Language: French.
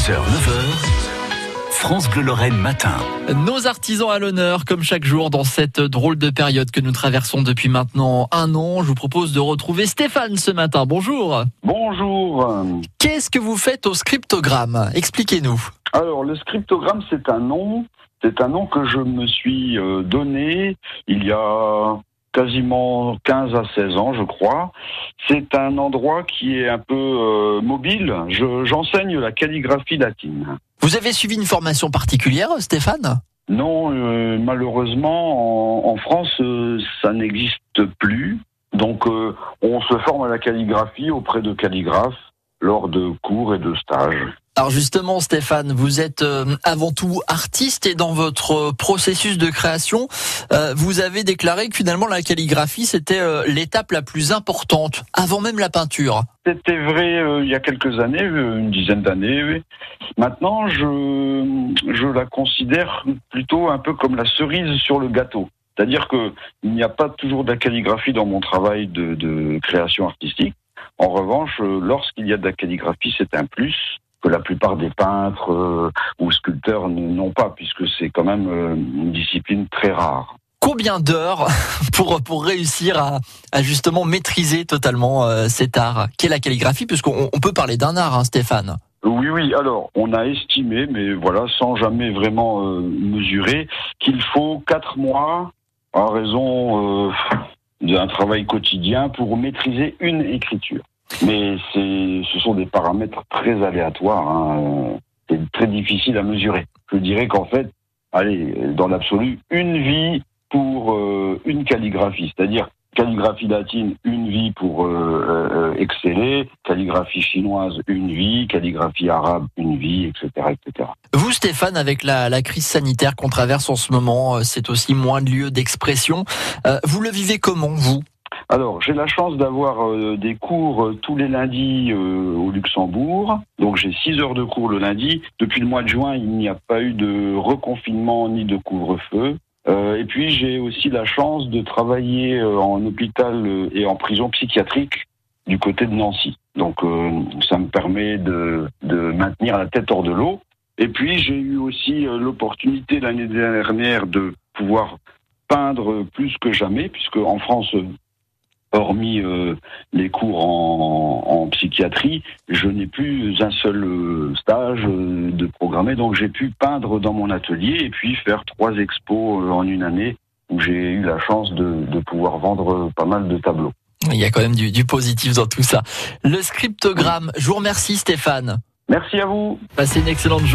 6h, 9h, France Bleu Lorraine matin. Nos artisans à l'honneur, comme chaque jour dans cette drôle de période que nous traversons depuis maintenant un an. Je vous propose de retrouver Stéphane ce matin. Bonjour. Bonjour. Qu'est-ce que vous faites au scriptogramme? Expliquez-nous. Alors, le scriptogramme, c'est un nom. C'est un nom que je me suis euh, donné il y a quasiment 15 à 16 ans, je crois. C'est un endroit qui est un peu euh, mobile. Je- J'enseigne la calligraphie latine. Vous avez suivi une formation particulière, Stéphane? Non, euh, malheureusement, en, en France, euh, ça n'existe plus. Donc, on se forme à la calligraphie auprès de calligraphes lors de cours et de stages. Alors justement, Stéphane, vous êtes euh, avant tout artiste et dans votre processus de création, euh, vous avez déclaré que finalement la calligraphie, c'était euh, l'étape la plus importante, avant même la peinture. C'était vrai euh, il y a quelques années, une dizaine d'années. oui. Maintenant, je, je la considère plutôt un peu comme la cerise sur le gâteau. C'est-à-dire que il n'y a pas toujours de la calligraphie dans mon travail de, de création artistique. En revanche, euh, lorsqu'il y a de la calligraphie, c'est un plus que la plupart des peintres euh, ou sculpteurs n'ont pas, puisque c'est quand même euh, une discipline très rare. Combien d'heures pour pour réussir à, à justement maîtriser totalement euh, cet art qu'est la calligraphie, puisqu'on on peut parler d'un art, hein, Stéphane? Oui, oui. Alors, on a estimé, mais voilà, sans jamais vraiment mesurer, qu'il faut quatre mois, en raison d'un travail quotidien, pour maîtriser une écriture. Mais c'est, ce sont des paramètres très aléatoires. hein. C'est très difficile à mesurer. Je dirais qu'en fait, allez, dans l'absolu, une vie pour euh, une calligraphie, c'est-à-dire calligraphie latine, une vie pour euh, euh, exceller, calligraphie chinoise, une vie, calligraphie arabe, une vie, etc., etc. Vous, Stéphane, avec la, la crise sanitaire qu'on traverse en ce moment, euh, c'est aussi moins de lieux d'expression. Euh, vous le vivez comment, vous? Alors, j'ai la chance d'avoir euh, des cours euh, tous les lundis euh, au Luxembourg. Donc, j'ai six heures de cours le lundi. Depuis le mois de juin, il n'y a pas eu de reconfinement ni de couvre-feu. Et puis, j'ai aussi la chance de travailler en hôpital et en prison psychiatrique du côté de Nancy. Donc, ça me permet de, de maintenir la tête hors de l'eau. Et puis, j'ai eu aussi l'opportunité l'année dernière de pouvoir peindre plus que jamais, puisque en France, hormis euh, les cours en, en psychiatrie, je n'ai plus un seul euh, stage euh, de programmé, donc j'ai pu peindre dans mon atelier et puis faire trois expos en une année où j'ai eu la chance de, de pouvoir vendre pas mal de tableaux. Il y a quand même du, du positif dans tout ça. Le scriptogramme, je vous remercie, Stéphane. Merci à vous. Passez une excellente journée.